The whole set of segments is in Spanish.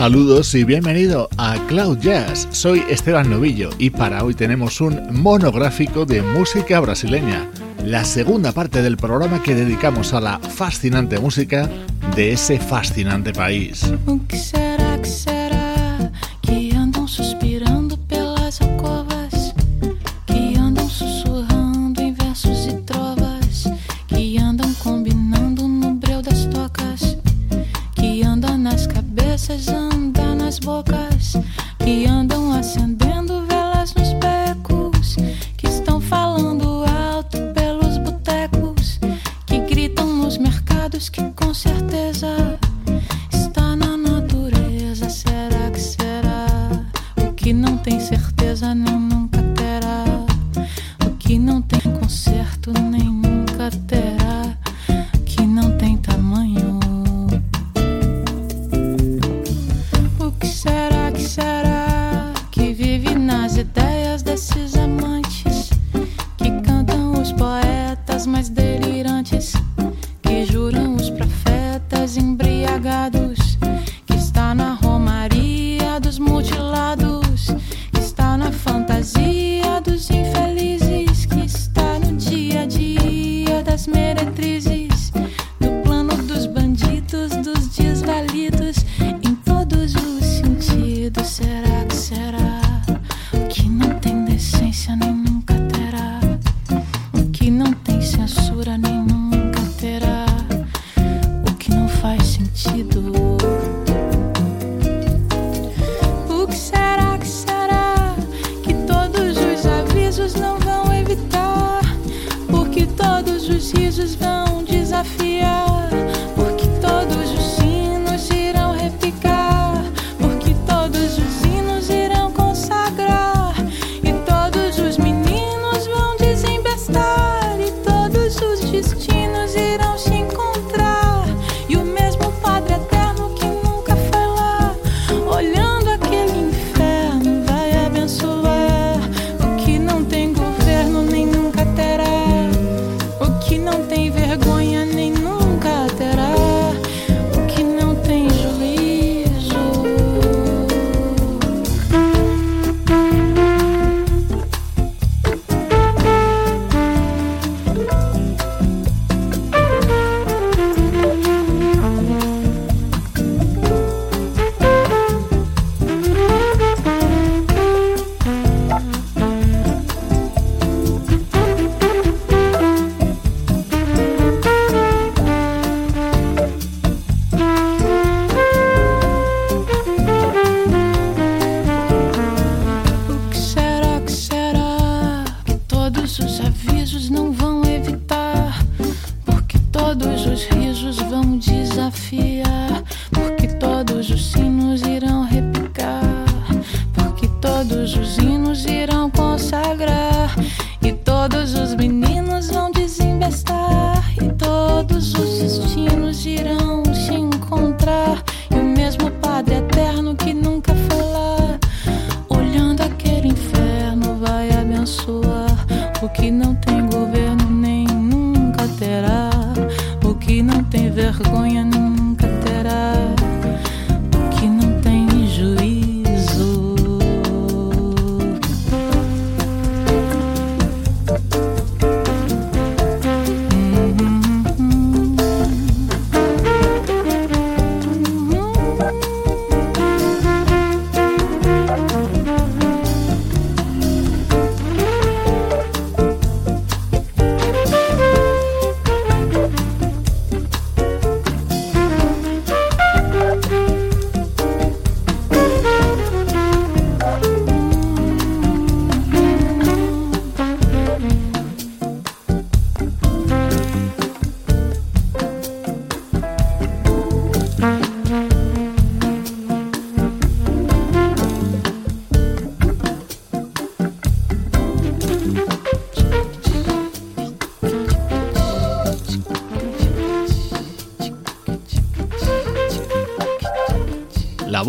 Saludos y bienvenido a Cloud Jazz. Soy Esteban Novillo y para hoy tenemos un monográfico de música brasileña, la segunda parte del programa que dedicamos a la fascinante música de ese fascinante país. ce qui me concerne.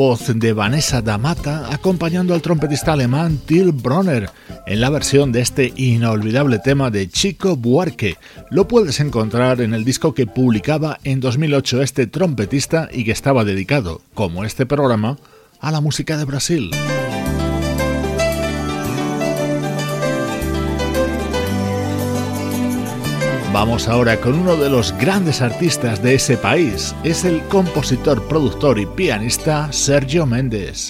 Voz de Vanessa Damata acompañando al trompetista alemán Till Bronner en la versión de este inolvidable tema de Chico Buarque. Lo puedes encontrar en el disco que publicaba en 2008 este trompetista y que estaba dedicado, como este programa, a la música de Brasil. Vamos ahora con uno de los grandes artistas de ese país. Es el compositor, productor y pianista Sergio Méndez.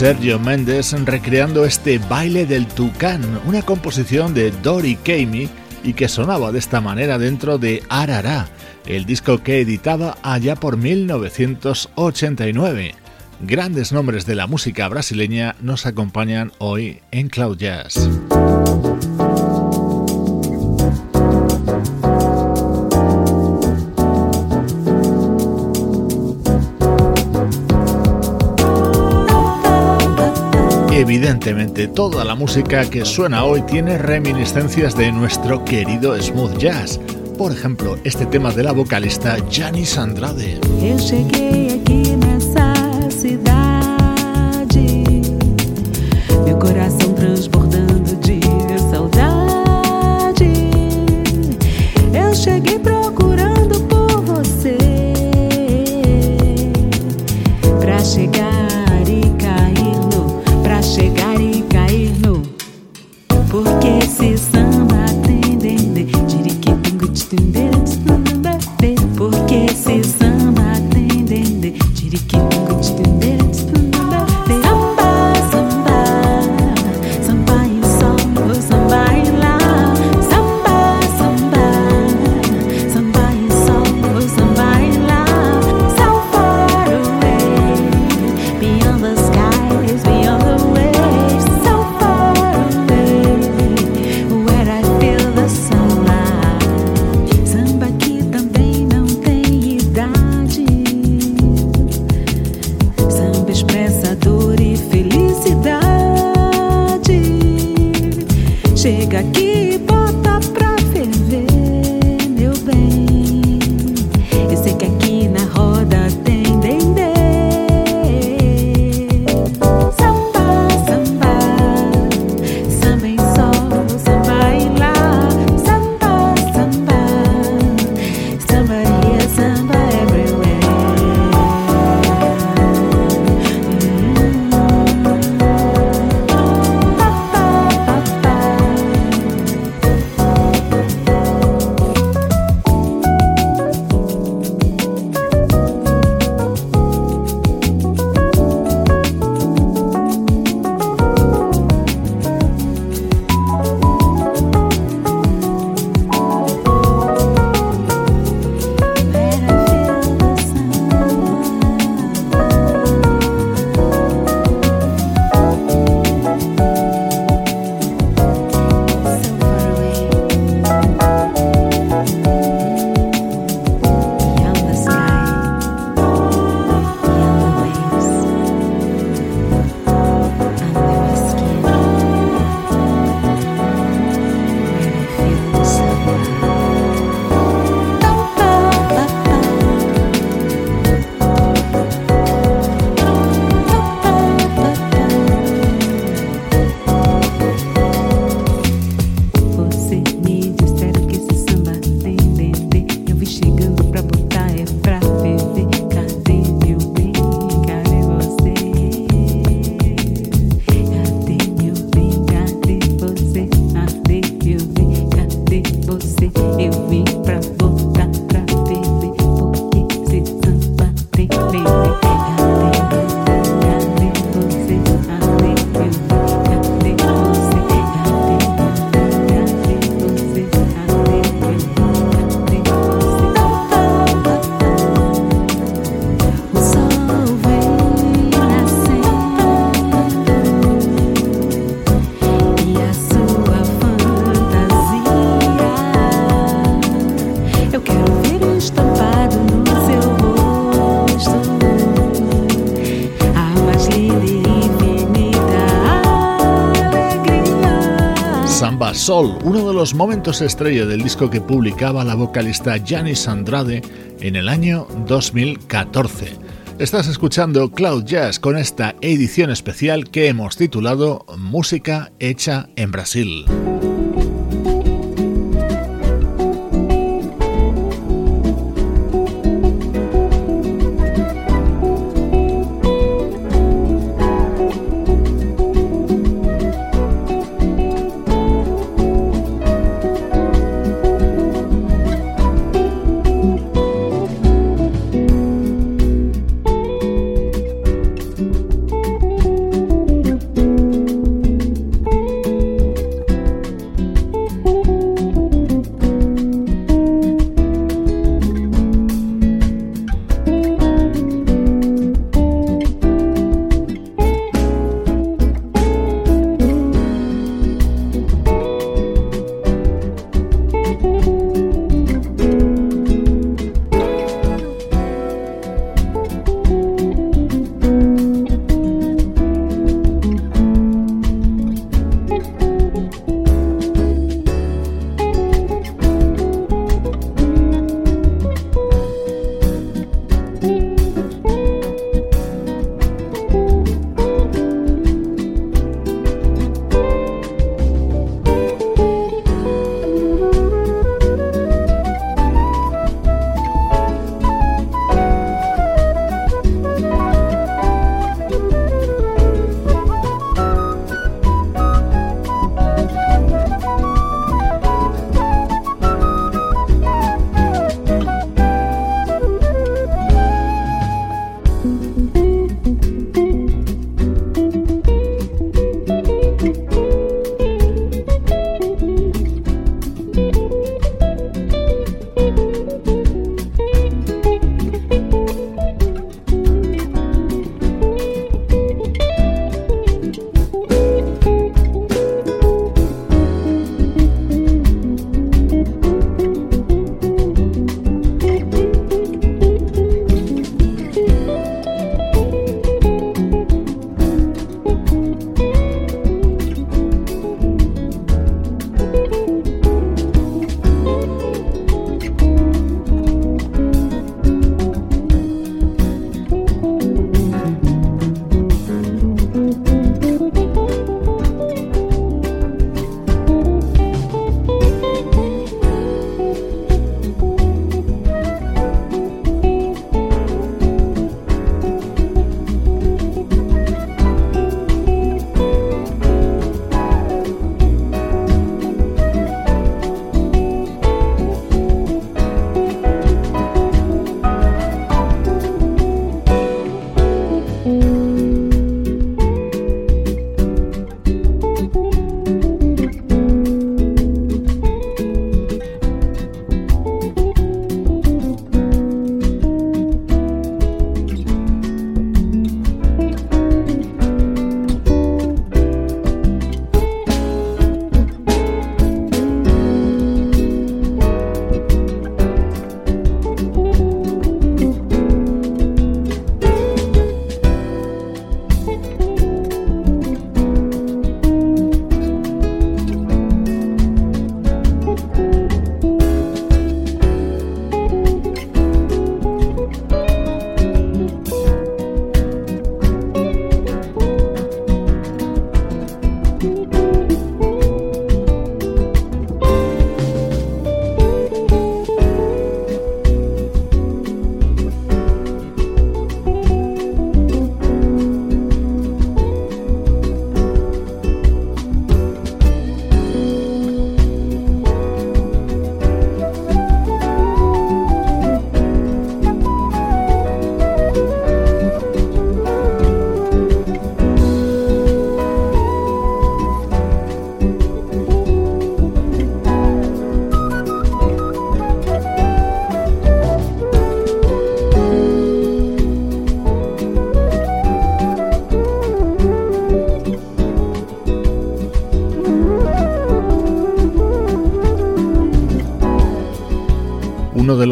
Sergio Méndez recreando este baile del tucán, una composición de Dory Kamey y que sonaba de esta manera dentro de Arará, el disco que editaba allá por 1989. Grandes nombres de la música brasileña nos acompañan hoy en Cloud Jazz. Evidentemente, toda la música que suena hoy tiene reminiscencias de nuestro querido smooth jazz. Por ejemplo, este tema de la vocalista Janice Andrade. Uno de los momentos estrella del disco que publicaba la vocalista Janis Andrade en el año 2014. Estás escuchando Cloud Jazz con esta edición especial que hemos titulado Música hecha en Brasil.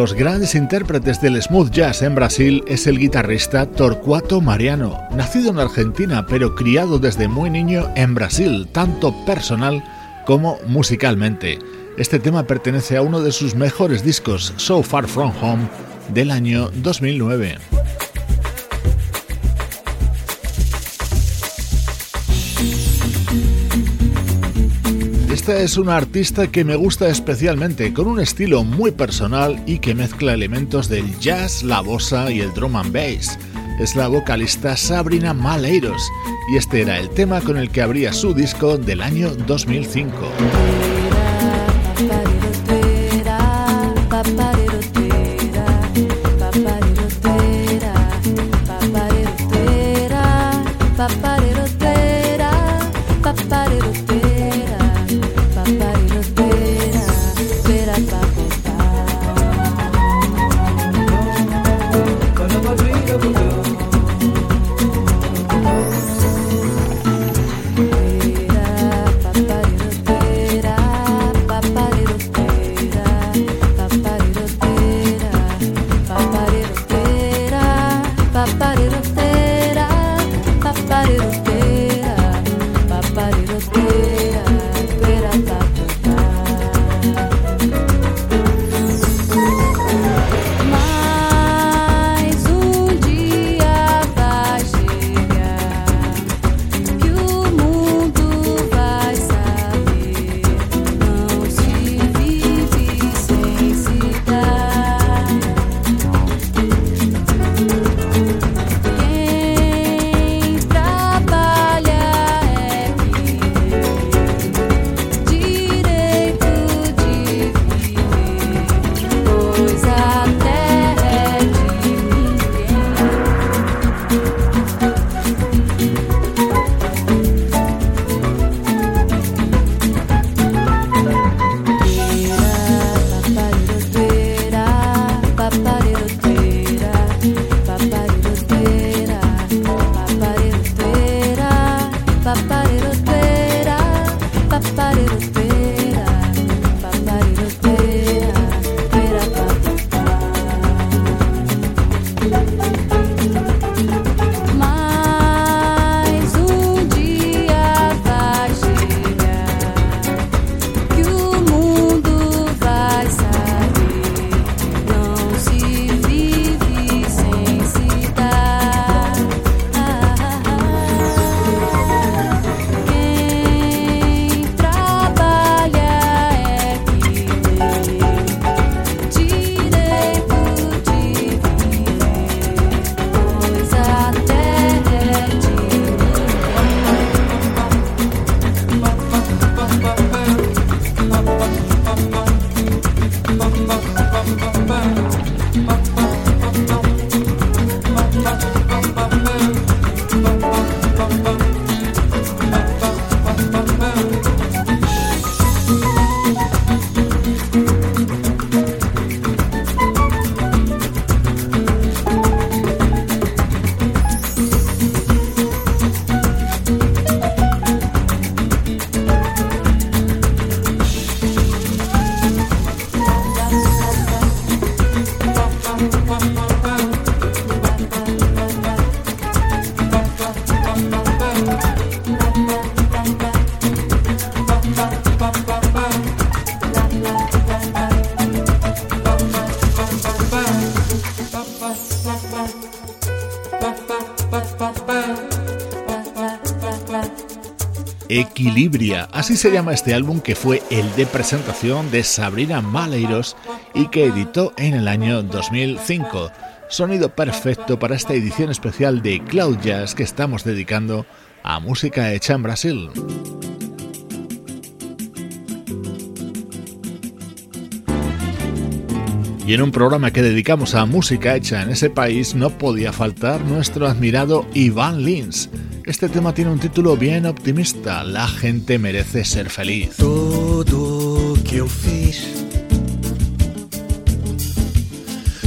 Los grandes intérpretes del smooth jazz en Brasil es el guitarrista Torcuato Mariano, nacido en Argentina pero criado desde muy niño en Brasil, tanto personal como musicalmente. Este tema pertenece a uno de sus mejores discos, So Far From Home, del año 2009. Esta es una artista que me gusta especialmente, con un estilo muy personal y que mezcla elementos del jazz, la bossa y el drum and bass. Es la vocalista Sabrina Maleiros y este era el tema con el que abría su disco del año 2005. Así se llama este álbum que fue el de presentación de Sabrina Maleiros y que editó en el año 2005. Sonido perfecto para esta edición especial de Cloud Jazz que estamos dedicando a música hecha en Brasil. Y en un programa que dedicamos a música hecha en ese país no podía faltar nuestro admirado Iván Lins este tema tiene un título bien optimista, La gente merece ser feliz. Tudo que eu fiz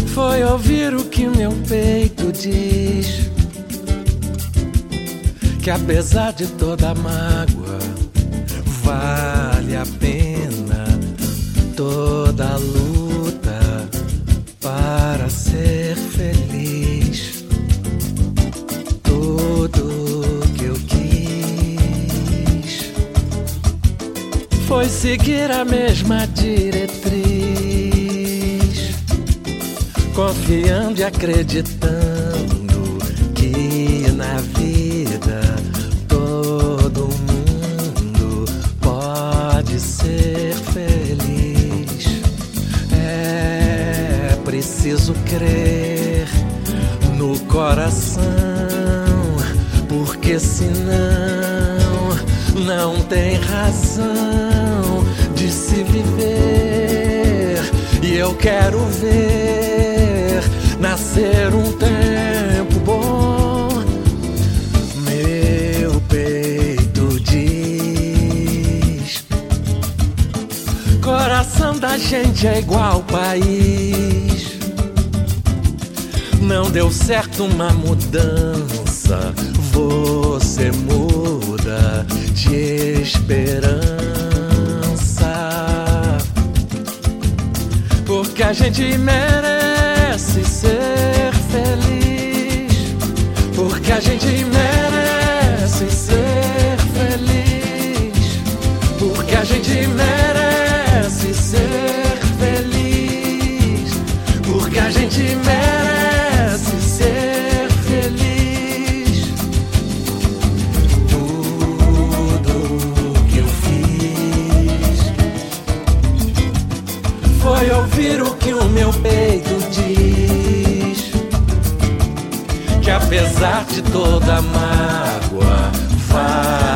foi ouvir o que meu peito diz. Que apesar de toda mágoa, vale a pena toda luta para ser feliz. Foi seguir a mesma diretriz, confiando e acreditando que na vida todo mundo pode ser feliz. É preciso crer no coração, porque senão não tem razão de se viver. E eu quero ver nascer um tempo bom. Meu peito diz: Coração da gente é igual país. Não deu certo uma mudança, você muda esperança. Porque a gente merece ser feliz. Porque a gente merece apesar de toda mágoa, vale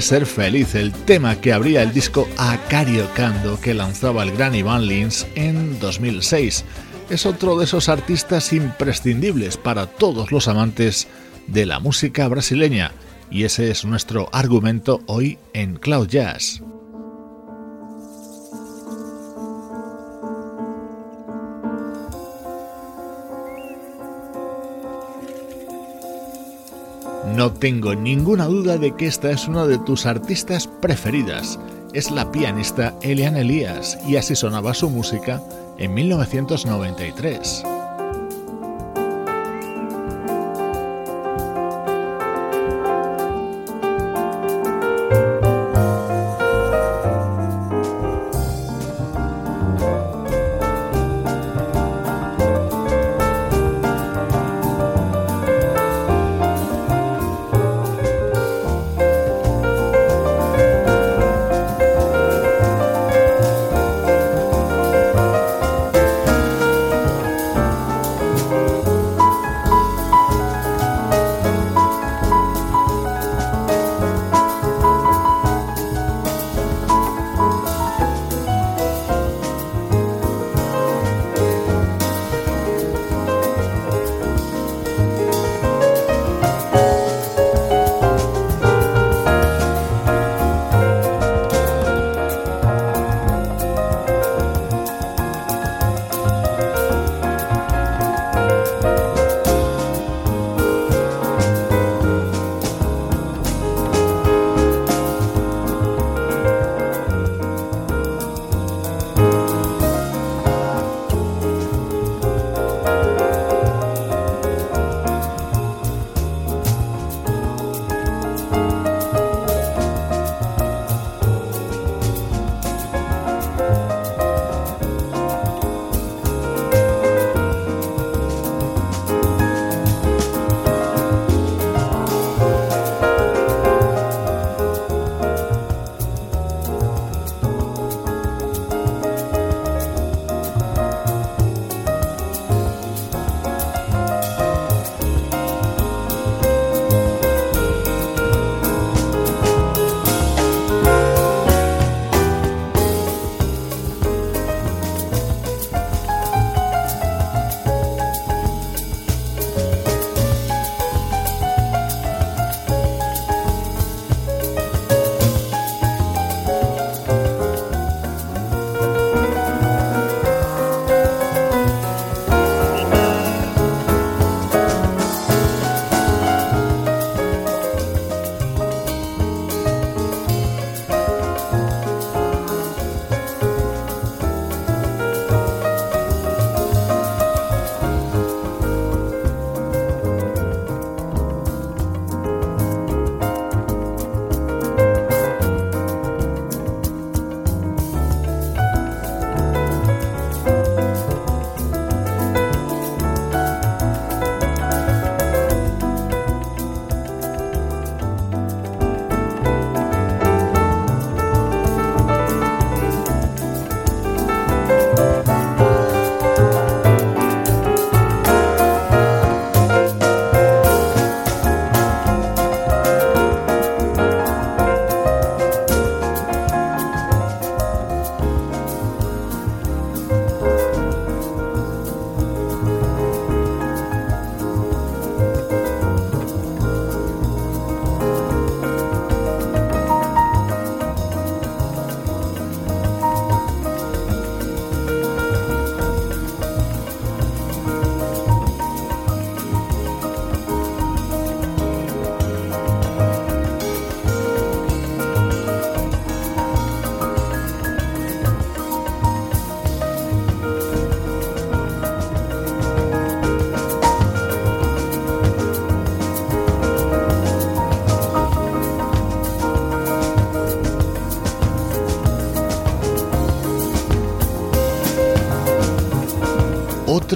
ser feliz, el tema que abría el disco Acariocando que lanzaba el gran Ivan Lins en 2006. Es otro de esos artistas imprescindibles para todos los amantes de la música brasileña y ese es nuestro argumento hoy en Cloud Jazz. No tengo ninguna duda de que esta es una de tus artistas preferidas. Es la pianista Eliane Elias y así sonaba su música en 1993.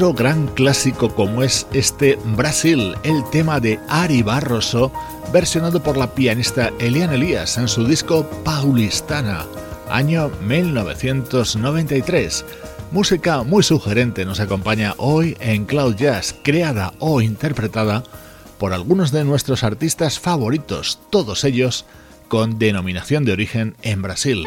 Gran clásico como es este Brasil, el tema de Ari Barroso, versionado por la pianista Eliane Elias en su disco Paulistana, año 1993. Música muy sugerente nos acompaña hoy en Cloud Jazz, creada o interpretada por algunos de nuestros artistas favoritos, todos ellos con denominación de origen en Brasil.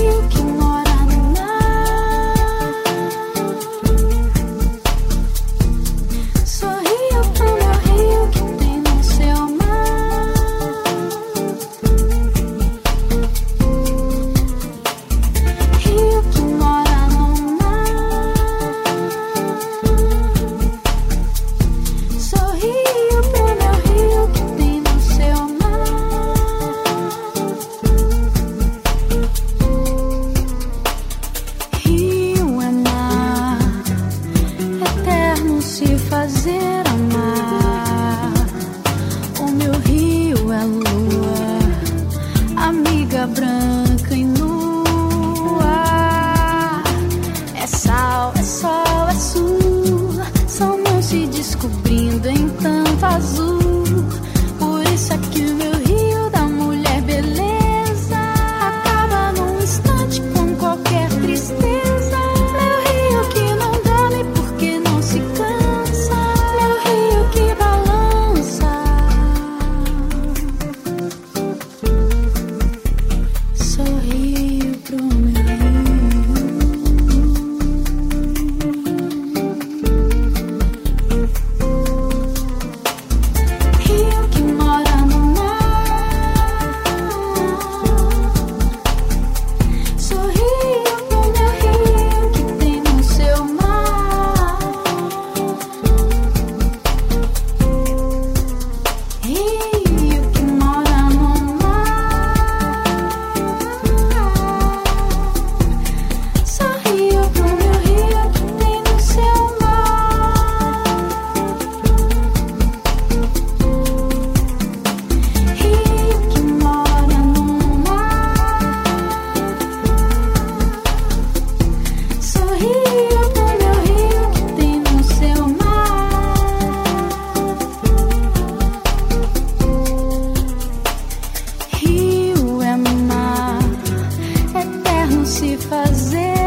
se fazer.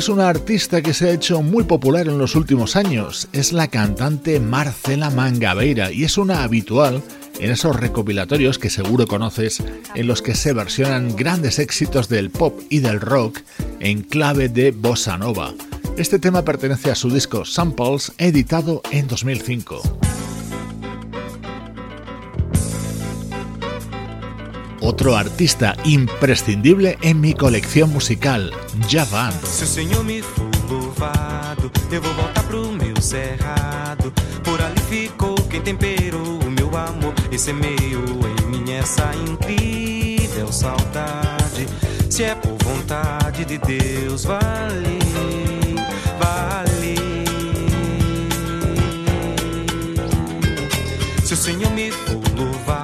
Es una artista que se ha hecho muy popular en los últimos años. Es la cantante Marcela Mangabeira y es una habitual en esos recopilatorios que seguro conoces en los que se versionan grandes éxitos del pop y del rock en clave de bossa nova. Este tema pertenece a su disco Samples editado en 2005. Otro artista imprescindible en mi colección musical, Javan. Seu senhor me louvado, eu vou voltar pro meu cerrado. Por ali ficou quem temperou o meu amor e semeou em mim essa incrível saudade. Se é por vontade de Deus, vale, vale. Se o Senhor me for louvado,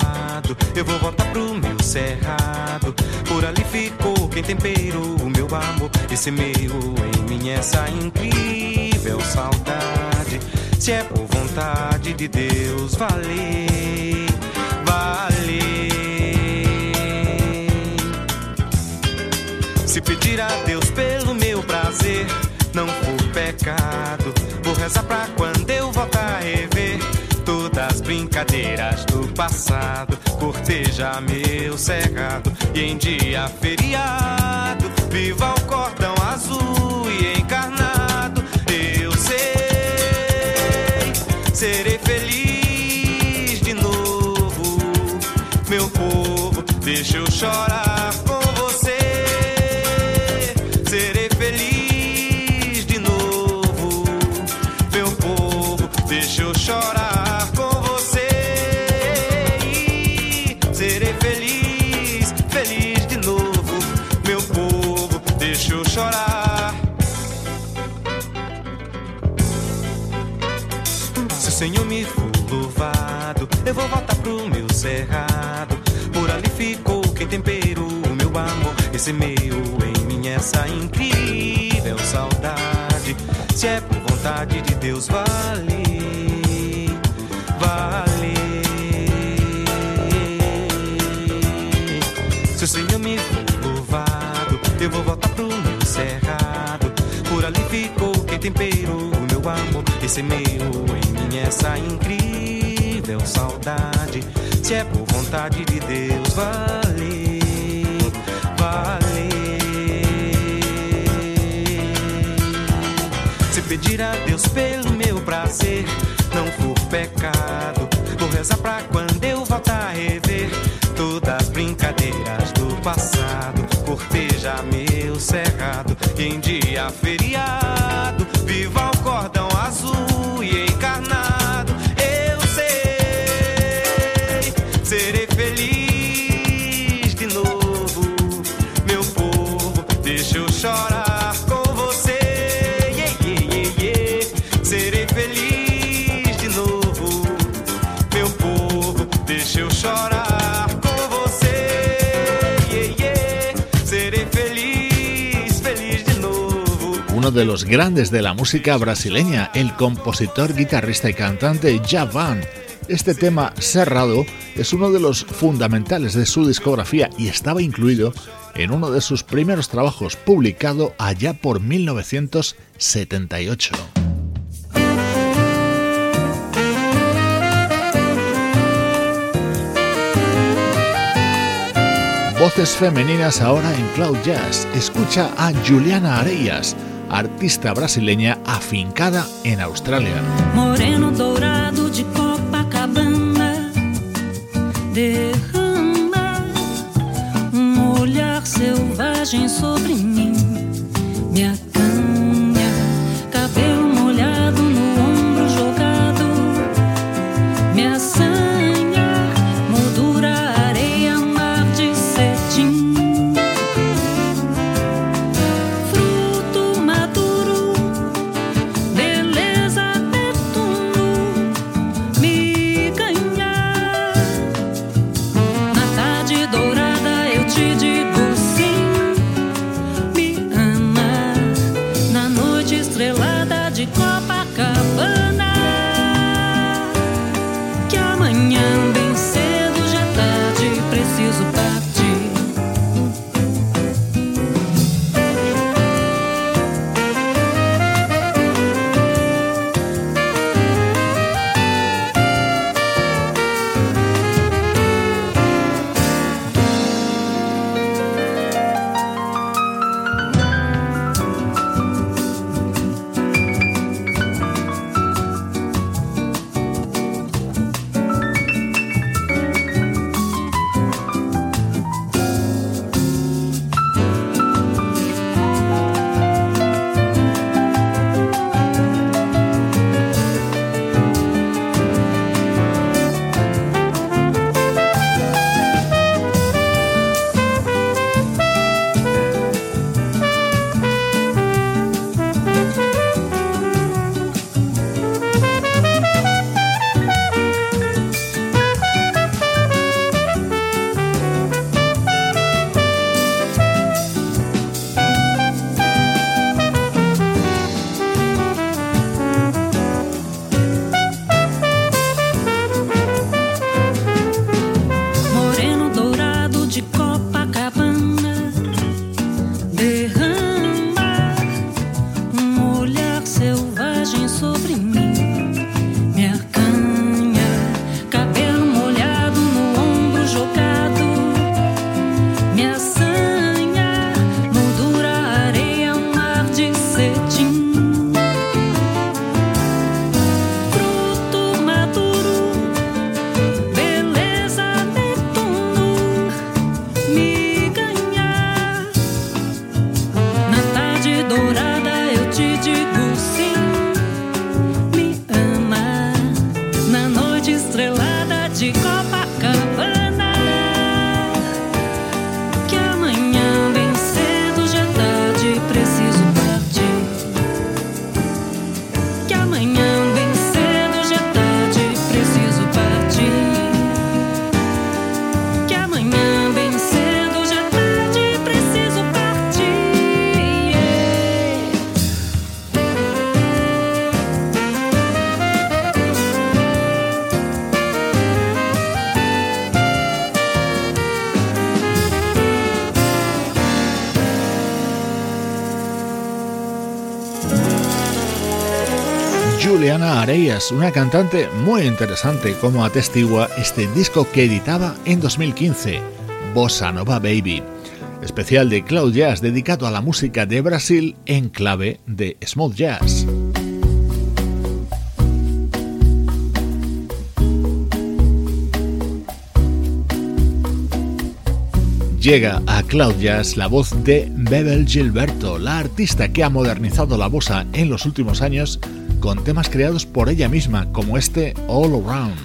eu vou voltar pro meu cerrado. Por ali ficou quem temperou o meu amor e semeou em mim essa incrível saudade. Se é por vontade de Deus, vale, vale. Se pedir a Deus pelo meu prazer, não for pecado. Vou rezar pra quando eu voltar rever brincadeiras do passado. Corteja meu cerrado e em dia feriado, viva o cordão azul e encarnado. Eu sei, serei feliz de novo, meu povo. Deixa eu chorar eu vou voltar pro meu cerrado. Por ali ficou quem temperou o meu amor e semeou em mim essa incrível saudade. Se é por vontade de Deus, vale, vale. Se o Senhor me for louvado, eu vou voltar pro meu cerrado. Por ali ficou quem temperou o meu amor e semeou em mim essa incrível saudade. Se é por vontade de Deus, vale, vale. Se pedir a Deus pelo meu prazer, não for pecado. Vou rezar pra quando eu voltar a rever todas as brincadeiras do passado. Corteja meu cerrado em dia feriado. Viva o cordão azul e encarnado. Uno de los grandes de la música brasileña, el compositor, guitarrista y cantante Javan. Este tema cerrado es uno de los fundamentales de su discografía y estaba incluido en uno de sus primeros trabajos publicado allá por 1978. Voces femeninas ahora en Cloud Jazz. Escucha a Juliana Areias, artista brasileña afincada en Australia. Una cantante muy interesante como atestigua este disco que editaba en 2015, Bossa Nova Baby, especial de Cloud Jazz dedicado a la música de Brasil en clave de smooth jazz. Llega a Cloud Jazz la voz de Bebel Gilberto, la artista que ha modernizado la bossa en los últimos años con temas creados por ella misma, como este All Around.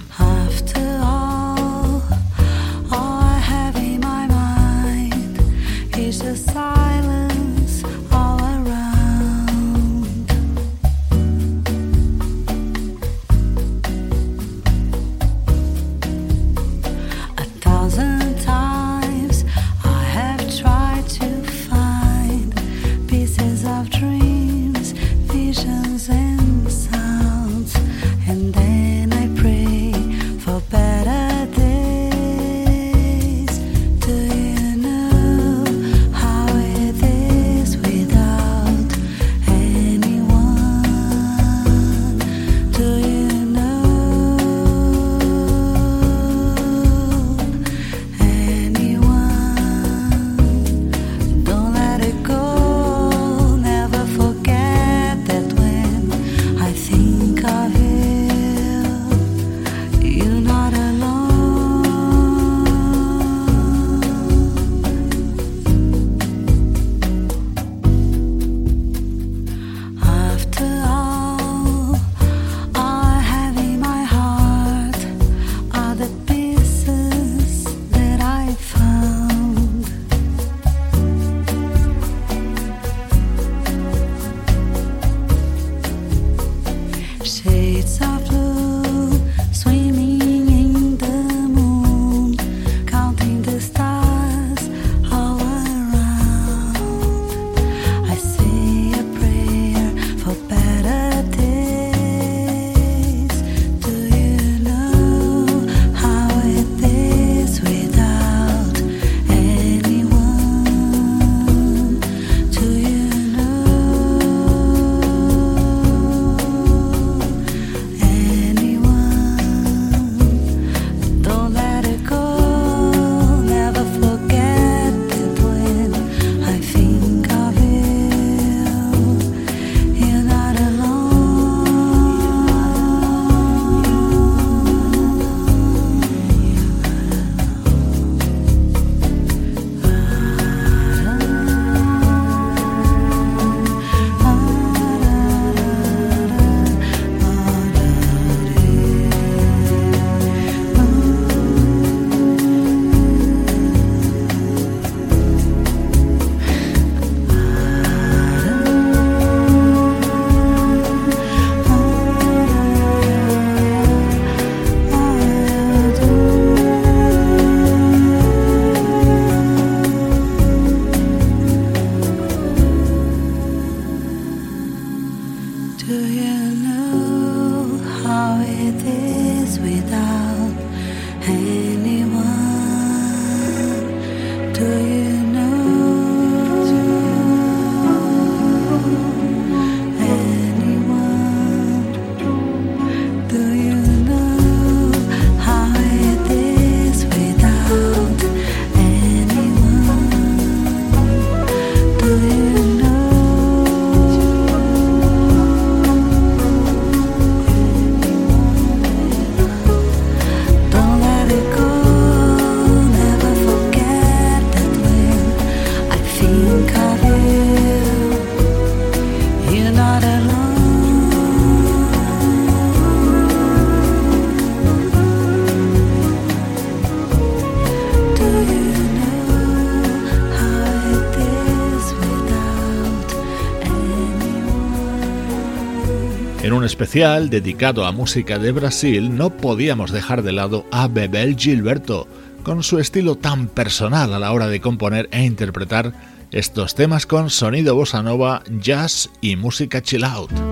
Especial dedicado a música de Brasil, no podíamos dejar de lado a Bebel Gilberto, con su estilo tan personal a la hora de componer e interpretar estos temas con sonido bossa nova, jazz y música chill out.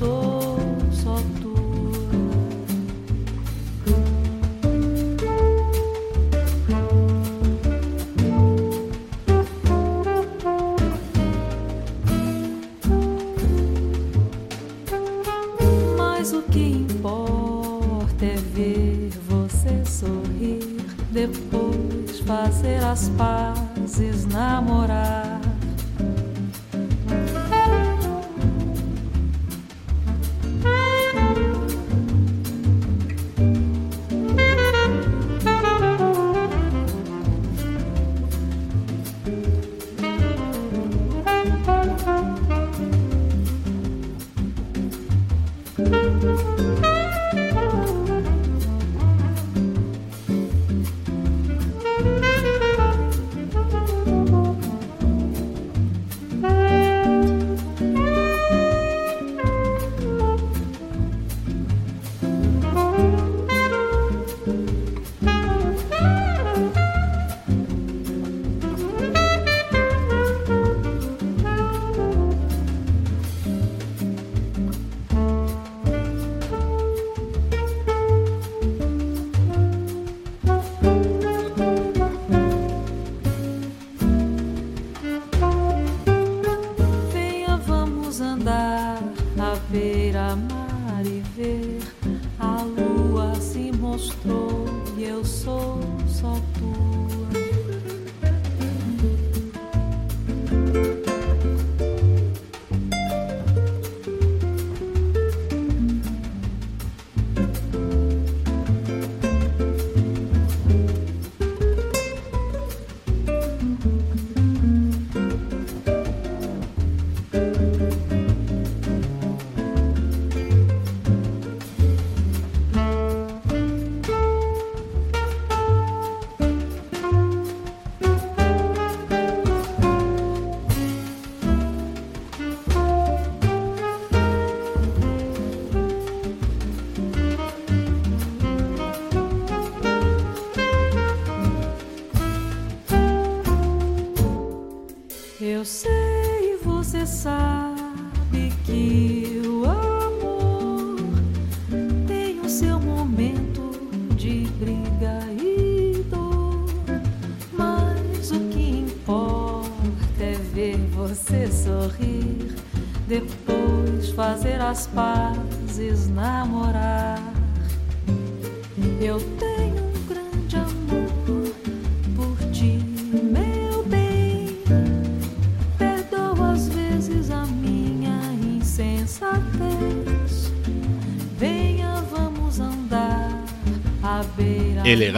sou.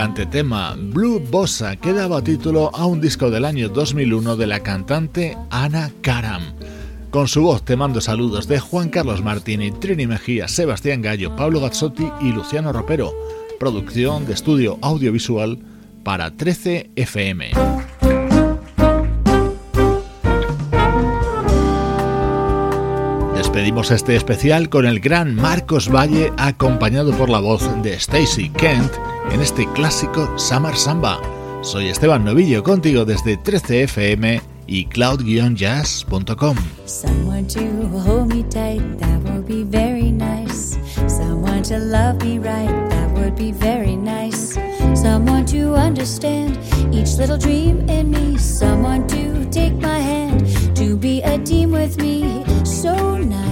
Elegante tema, Blue Bossa, que daba título a un disco del año 2001 de la cantante Ana Karam. Con su voz te mando saludos de Juan Carlos Martini, Trini Mejía, Sebastián Gallo, Pablo Gazzotti y Luciano Ropero. Producción de estudio audiovisual para 13 FM. Despedimos este especial con el gran Marcos Valle acompañado por la voz de Stacy Kent en este clásico Summer Samba. Soy Esteban Novillo contigo desde 13fm y cloud-jazz.com. Someone to very understand each little dream in me. Someone to take my hand, to be a team with me. So nice.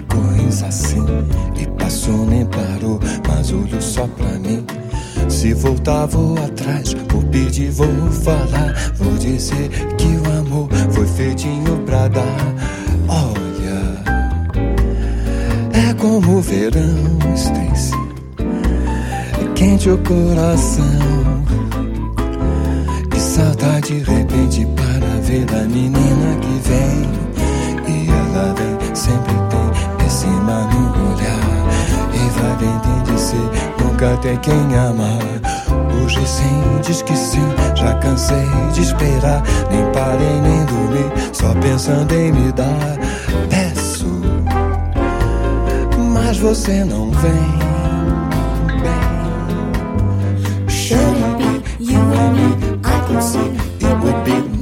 Coisa assim. E passou nem parou, mas olhou só pra mim. Se voltar, vou atrás, vou pedir, vou falar. Vou dizer que o amor foi feitinho pra dar. Olha, é como o verão, Stacy. Quente o coração. Que saudade de repente para ver a menina que vem. E ela vem sempre no olhar E vai vender de ser nunca tem quem amar Hoje sim, diz que sim, já cansei de esperar Nem parei, nem dormi, só pensando em me dar. Peço, mas você não vem. Show me, you and me, I can see. It would be